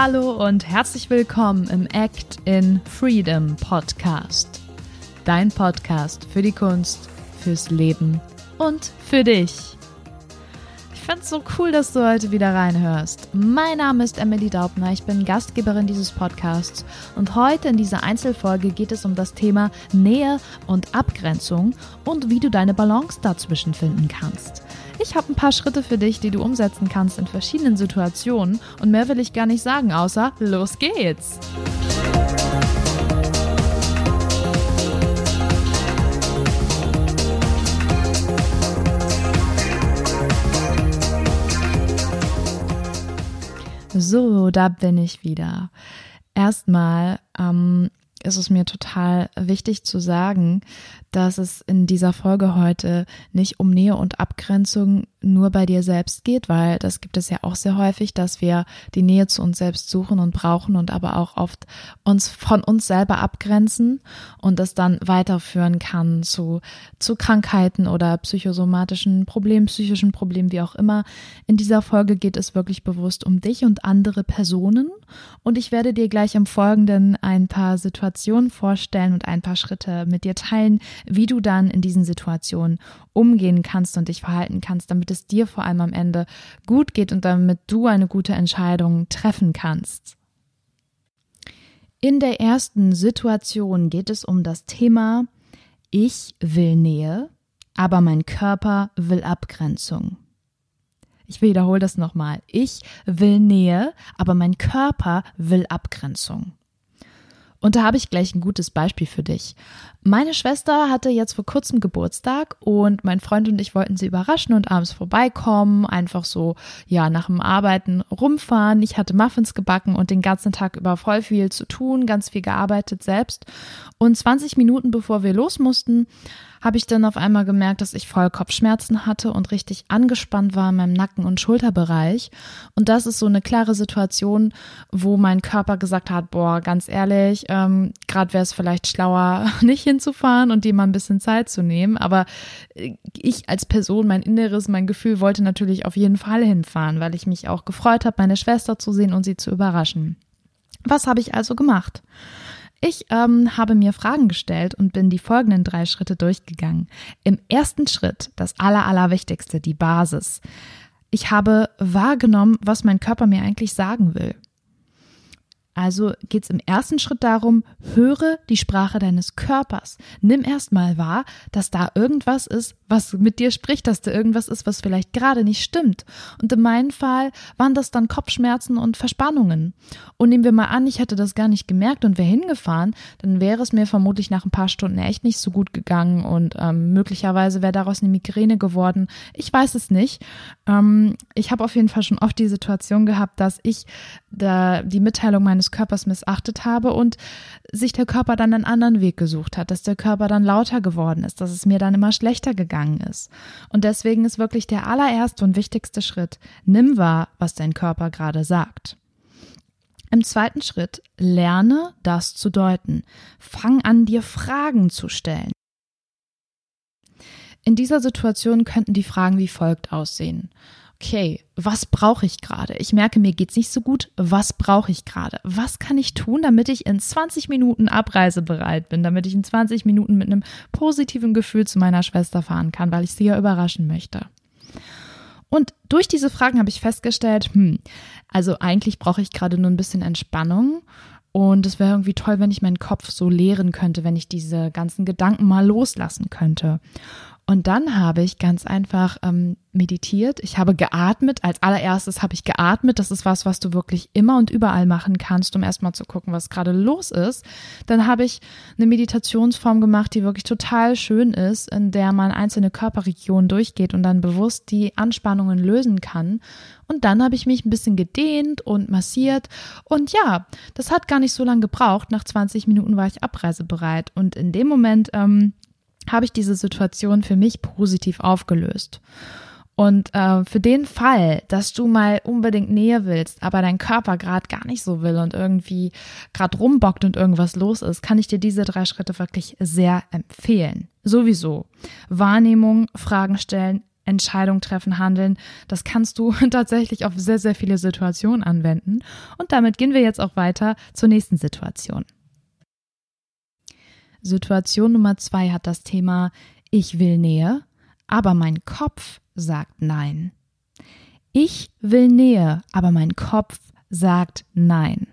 Hallo und herzlich willkommen im Act in Freedom Podcast. Dein Podcast für die Kunst, fürs Leben und für dich. Finde es so cool, dass du heute wieder reinhörst. Mein Name ist Emily Daubner, ich bin Gastgeberin dieses Podcasts und heute in dieser Einzelfolge geht es um das Thema Nähe und Abgrenzung und wie du deine Balance dazwischen finden kannst. Ich habe ein paar Schritte für dich, die du umsetzen kannst in verschiedenen Situationen und mehr will ich gar nicht sagen, außer los geht's! So, da bin ich wieder. Erstmal ähm, ist es mir total wichtig zu sagen, dass es in dieser Folge heute nicht um Nähe und Abgrenzung nur bei dir selbst geht, weil das gibt es ja auch sehr häufig, dass wir die Nähe zu uns selbst suchen und brauchen und aber auch oft uns von uns selber abgrenzen und das dann weiterführen kann zu, zu Krankheiten oder psychosomatischen Problemen, psychischen Problemen, wie auch immer. In dieser Folge geht es wirklich bewusst um dich und andere Personen und ich werde dir gleich im Folgenden ein paar Situationen vorstellen und ein paar Schritte mit dir teilen, wie du dann in diesen Situationen umgehen kannst und dich verhalten kannst, damit es dir vor allem am Ende gut geht und damit du eine gute Entscheidung treffen kannst. In der ersten Situation geht es um das Thema Ich will Nähe, aber mein Körper will Abgrenzung. Ich wiederhole das nochmal. Ich will Nähe, aber mein Körper will Abgrenzung. Und da habe ich gleich ein gutes Beispiel für dich. Meine Schwester hatte jetzt vor kurzem Geburtstag und mein Freund und ich wollten sie überraschen und abends vorbeikommen, einfach so, ja, nach dem Arbeiten rumfahren. Ich hatte Muffins gebacken und den ganzen Tag über voll viel zu tun, ganz viel gearbeitet selbst. Und 20 Minuten bevor wir los mussten, habe ich dann auf einmal gemerkt, dass ich voll Kopfschmerzen hatte und richtig angespannt war in meinem Nacken- und Schulterbereich. Und das ist so eine klare Situation, wo mein Körper gesagt hat, boah, ganz ehrlich, ähm, gerade wäre es vielleicht schlauer, nicht hinzufahren und dir mal ein bisschen Zeit zu nehmen. Aber äh, ich als Person, mein Inneres, mein Gefühl wollte natürlich auf jeden Fall hinfahren, weil ich mich auch gefreut habe, meine Schwester zu sehen und sie zu überraschen. Was habe ich also gemacht? Ich ähm, habe mir Fragen gestellt und bin die folgenden drei Schritte durchgegangen. Im ersten Schritt, das Aller, Allerwichtigste, die Basis. Ich habe wahrgenommen, was mein Körper mir eigentlich sagen will. Also geht es im ersten Schritt darum, höre die Sprache deines Körpers. Nimm erstmal wahr, dass da irgendwas ist, was mit dir spricht, dass da irgendwas ist, was vielleicht gerade nicht stimmt. Und in meinem Fall waren das dann Kopfschmerzen und Verspannungen. Und nehmen wir mal an, ich hätte das gar nicht gemerkt und wäre hingefahren, dann wäre es mir vermutlich nach ein paar Stunden echt nicht so gut gegangen und ähm, möglicherweise wäre daraus eine Migräne geworden. Ich weiß es nicht. Ähm, ich habe auf jeden Fall schon oft die Situation gehabt, dass ich da die Mitteilung meines Körpers missachtet habe und sich der Körper dann einen anderen Weg gesucht hat, dass der Körper dann lauter geworden ist, dass es mir dann immer schlechter gegangen ist. Und deswegen ist wirklich der allererste und wichtigste Schritt, nimm wahr, was dein Körper gerade sagt. Im zweiten Schritt lerne das zu deuten. Fang an, dir Fragen zu stellen. In dieser Situation könnten die Fragen wie folgt aussehen okay, was brauche ich gerade? Ich merke, mir geht's nicht so gut. Was brauche ich gerade? Was kann ich tun, damit ich in 20 Minuten abreisebereit bin, damit ich in 20 Minuten mit einem positiven Gefühl zu meiner Schwester fahren kann, weil ich sie ja überraschen möchte? Und durch diese Fragen habe ich festgestellt, hm, also eigentlich brauche ich gerade nur ein bisschen Entspannung. Und es wäre irgendwie toll, wenn ich meinen Kopf so leeren könnte, wenn ich diese ganzen Gedanken mal loslassen könnte. Und dann habe ich ganz einfach ähm, meditiert. Ich habe geatmet. Als allererstes habe ich geatmet. Das ist was, was du wirklich immer und überall machen kannst, um erstmal zu gucken, was gerade los ist. Dann habe ich eine Meditationsform gemacht, die wirklich total schön ist, in der man einzelne Körperregionen durchgeht und dann bewusst die Anspannungen lösen kann. Und dann habe ich mich ein bisschen gedehnt und massiert. Und ja, das hat gar nicht so lange gebraucht. Nach 20 Minuten war ich abreisebereit. Und in dem Moment ähm, habe ich diese Situation für mich positiv aufgelöst. Und äh, für den Fall, dass du mal unbedingt Nähe willst, aber dein Körper gerade gar nicht so will und irgendwie gerade rumbockt und irgendwas los ist, kann ich dir diese drei Schritte wirklich sehr empfehlen. Sowieso. Wahrnehmung, Fragen stellen, Entscheidung treffen, handeln. Das kannst du tatsächlich auf sehr, sehr viele Situationen anwenden. Und damit gehen wir jetzt auch weiter zur nächsten Situation. Situation Nummer zwei hat das Thema Ich will Nähe, aber mein Kopf sagt Nein. Ich will Nähe, aber mein Kopf sagt Nein.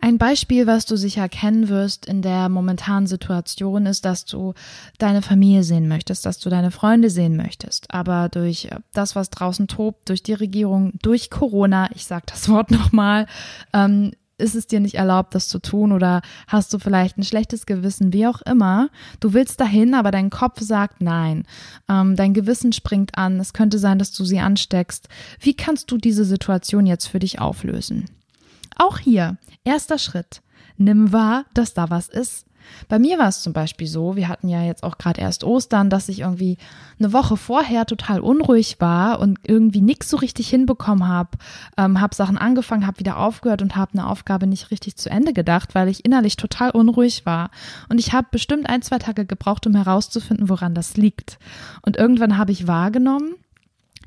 Ein Beispiel, was du sicher kennen wirst in der momentanen Situation, ist, dass du deine Familie sehen möchtest, dass du deine Freunde sehen möchtest. Aber durch das, was draußen tobt, durch die Regierung, durch Corona, ich sage das Wort nochmal, ähm, ist es dir nicht erlaubt, das zu tun oder hast du vielleicht ein schlechtes Gewissen, wie auch immer. Du willst dahin, aber dein Kopf sagt nein. Ähm, dein Gewissen springt an. Es könnte sein, dass du sie ansteckst. Wie kannst du diese Situation jetzt für dich auflösen? Auch hier, erster Schritt. Nimm wahr, dass da was ist. Bei mir war es zum Beispiel so, wir hatten ja jetzt auch gerade erst Ostern, dass ich irgendwie eine Woche vorher total unruhig war und irgendwie nichts so richtig hinbekommen habe, ähm, habe Sachen angefangen, habe wieder aufgehört und habe eine Aufgabe nicht richtig zu Ende gedacht, weil ich innerlich total unruhig war. Und ich habe bestimmt ein, zwei Tage gebraucht, um herauszufinden, woran das liegt. Und irgendwann habe ich wahrgenommen,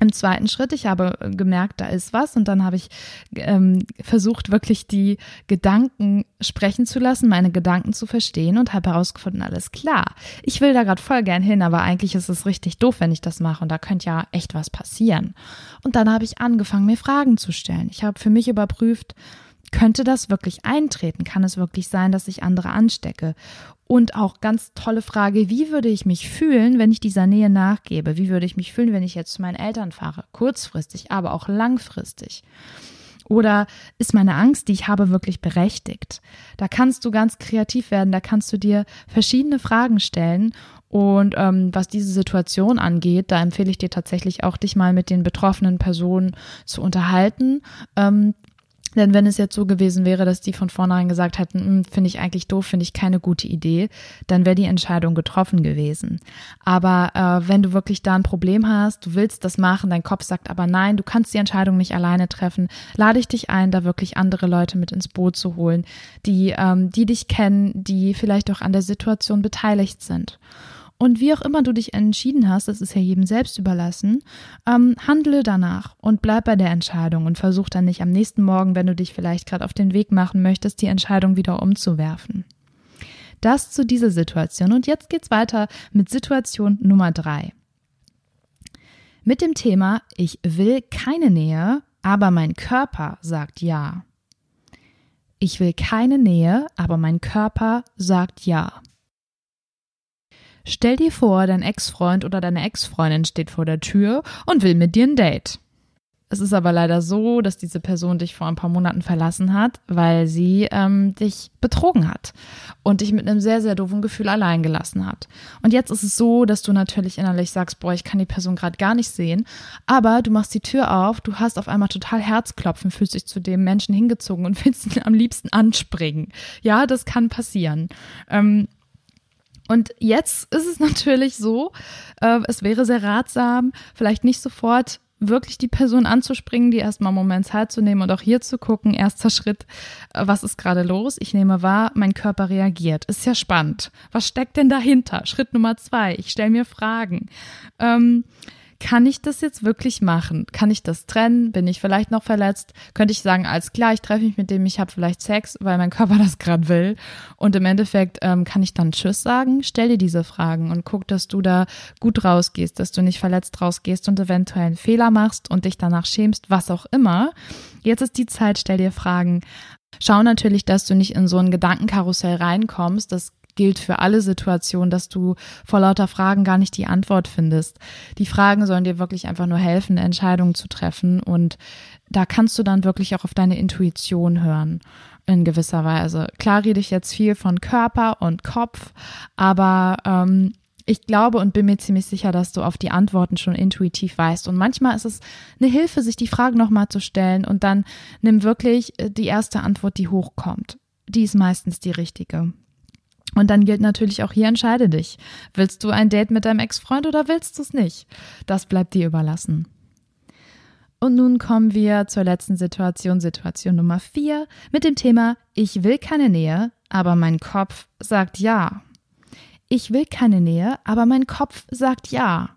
im zweiten Schritt, ich habe gemerkt, da ist was und dann habe ich ähm, versucht, wirklich die Gedanken sprechen zu lassen, meine Gedanken zu verstehen und habe herausgefunden, alles klar. Ich will da gerade voll gern hin, aber eigentlich ist es richtig doof, wenn ich das mache und da könnte ja echt was passieren. Und dann habe ich angefangen, mir Fragen zu stellen. Ich habe für mich überprüft, könnte das wirklich eintreten? Kann es wirklich sein, dass ich andere anstecke? Und auch ganz tolle Frage, wie würde ich mich fühlen, wenn ich dieser Nähe nachgebe? Wie würde ich mich fühlen, wenn ich jetzt zu meinen Eltern fahre? Kurzfristig, aber auch langfristig. Oder ist meine Angst, die ich habe, wirklich berechtigt? Da kannst du ganz kreativ werden, da kannst du dir verschiedene Fragen stellen. Und ähm, was diese Situation angeht, da empfehle ich dir tatsächlich auch, dich mal mit den betroffenen Personen zu unterhalten. Ähm, denn wenn es jetzt so gewesen wäre, dass die von vornherein gesagt hätten, hm, finde ich eigentlich doof, finde ich keine gute Idee, dann wäre die Entscheidung getroffen gewesen. Aber äh, wenn du wirklich da ein Problem hast, du willst das machen, dein Kopf sagt aber nein, du kannst die Entscheidung nicht alleine treffen, lade ich dich ein, da wirklich andere Leute mit ins Boot zu holen, die, ähm, die dich kennen, die vielleicht auch an der Situation beteiligt sind. Und wie auch immer du dich entschieden hast, das ist ja jedem selbst überlassen, ähm, handle danach und bleib bei der Entscheidung und versuch dann nicht am nächsten Morgen, wenn du dich vielleicht gerade auf den Weg machen möchtest, die Entscheidung wieder umzuwerfen. Das zu dieser Situation. Und jetzt geht's weiter mit Situation Nummer drei. Mit dem Thema Ich will keine Nähe, aber mein Körper sagt ja. Ich will keine Nähe, aber mein Körper sagt ja. Stell dir vor, dein Ex-Freund oder deine Ex-Freundin steht vor der Tür und will mit dir ein Date. Es ist aber leider so, dass diese Person dich vor ein paar Monaten verlassen hat, weil sie ähm, dich betrogen hat und dich mit einem sehr, sehr doofen Gefühl allein gelassen hat. Und jetzt ist es so, dass du natürlich innerlich sagst, boah, ich kann die Person gerade gar nicht sehen, aber du machst die Tür auf, du hast auf einmal total Herzklopfen, fühlst dich zu dem Menschen hingezogen und willst ihn am liebsten anspringen. Ja, das kann passieren. Ähm, und jetzt ist es natürlich so, äh, es wäre sehr ratsam, vielleicht nicht sofort wirklich die Person anzuspringen, die erstmal einen Moment Zeit zu nehmen und auch hier zu gucken, erster Schritt, äh, was ist gerade los? Ich nehme wahr, mein Körper reagiert. Ist ja spannend. Was steckt denn dahinter? Schritt Nummer zwei, ich stelle mir Fragen. Ähm, kann ich das jetzt wirklich machen? Kann ich das trennen? Bin ich vielleicht noch verletzt? Könnte ich sagen, als klar, ich treffe mich mit dem, ich habe vielleicht Sex, weil mein Körper das gerade will. Und im Endeffekt ähm, kann ich dann Tschüss sagen? Stell dir diese Fragen und guck, dass du da gut rausgehst, dass du nicht verletzt rausgehst und eventuell einen Fehler machst und dich danach schämst, was auch immer. Jetzt ist die Zeit, stell dir Fragen. Schau natürlich, dass du nicht in so ein Gedankenkarussell reinkommst. Das gilt für alle Situationen, dass du vor lauter Fragen gar nicht die Antwort findest. Die Fragen sollen dir wirklich einfach nur helfen, Entscheidungen zu treffen und da kannst du dann wirklich auch auf deine Intuition hören in gewisser Weise. Klar rede ich jetzt viel von Körper und Kopf, aber ähm, ich glaube und bin mir ziemlich sicher, dass du auf die Antworten schon intuitiv weißt. Und manchmal ist es eine Hilfe, sich die Fragen nochmal zu stellen und dann nimm wirklich äh, die erste Antwort, die hochkommt. Die ist meistens die richtige. Und dann gilt natürlich auch hier, entscheide dich. Willst du ein Date mit deinem Ex-Freund oder willst du es nicht? Das bleibt dir überlassen. Und nun kommen wir zur letzten Situation, Situation Nummer vier, mit dem Thema Ich will keine Nähe, aber mein Kopf sagt ja. Ich will keine Nähe, aber mein Kopf sagt ja.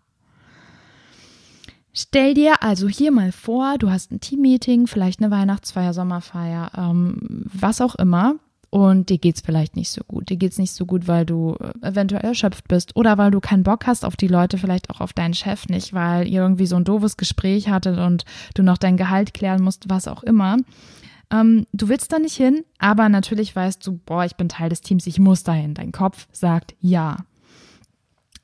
Stell dir also hier mal vor, du hast ein Teammeeting, vielleicht eine Weihnachtsfeier, Sommerfeier, ähm, was auch immer. Und dir geht's vielleicht nicht so gut. Dir geht's nicht so gut, weil du eventuell erschöpft bist oder weil du keinen Bock hast auf die Leute, vielleicht auch auf deinen Chef nicht, weil ihr irgendwie so ein doofes Gespräch hattet und du noch dein Gehalt klären musst, was auch immer. Ähm, du willst da nicht hin, aber natürlich weißt du, boah, ich bin Teil des Teams, ich muss dahin. Dein Kopf sagt ja.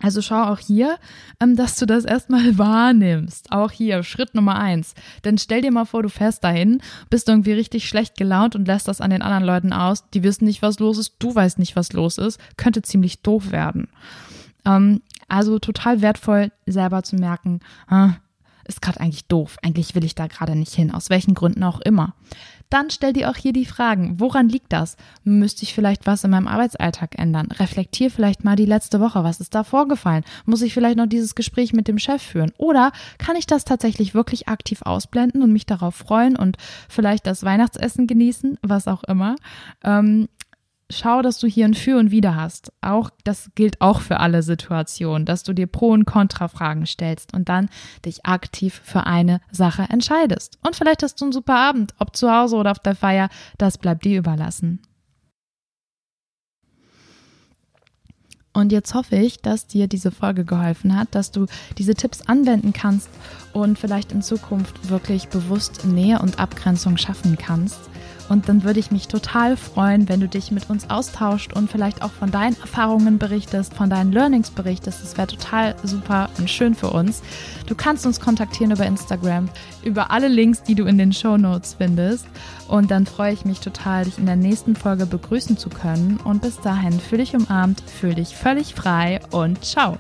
Also schau auch hier, ähm, dass du das erstmal wahrnimmst. Auch hier, Schritt Nummer eins. Denn stell dir mal vor, du fährst dahin, bist irgendwie richtig schlecht gelaunt und lässt das an den anderen Leuten aus. Die wissen nicht, was los ist, du weißt nicht, was los ist. Könnte ziemlich doof werden. Ähm, also total wertvoll, selber zu merken, ah, ist gerade eigentlich doof. Eigentlich will ich da gerade nicht hin, aus welchen Gründen auch immer. Dann stell dir auch hier die Fragen. Woran liegt das? Müsste ich vielleicht was in meinem Arbeitsalltag ändern? Reflektier vielleicht mal die letzte Woche. Was ist da vorgefallen? Muss ich vielleicht noch dieses Gespräch mit dem Chef führen? Oder kann ich das tatsächlich wirklich aktiv ausblenden und mich darauf freuen und vielleicht das Weihnachtsessen genießen? Was auch immer. Ähm, schau, dass du hier ein Für und Wider hast. Auch, das gilt auch für alle Situationen, dass du dir Pro- und Kontra-Fragen stellst und dann dich aktiv für eine Sache entscheidest. Und vielleicht hast du einen super Abend, ob zu Hause oder auf der Feier, das bleibt dir überlassen. Und jetzt hoffe ich, dass dir diese Folge geholfen hat, dass du diese Tipps anwenden kannst und vielleicht in Zukunft wirklich bewusst Nähe und Abgrenzung schaffen kannst. Und dann würde ich mich total freuen, wenn du dich mit uns austauscht und vielleicht auch von deinen Erfahrungen berichtest, von deinen Learnings berichtest. Das wäre total super und schön für uns. Du kannst uns kontaktieren über Instagram, über alle Links, die du in den Show Notes findest. Und dann freue ich mich total, dich in der nächsten Folge begrüßen zu können. Und bis dahin, fühl dich umarmt, fühl dich völlig frei und ciao.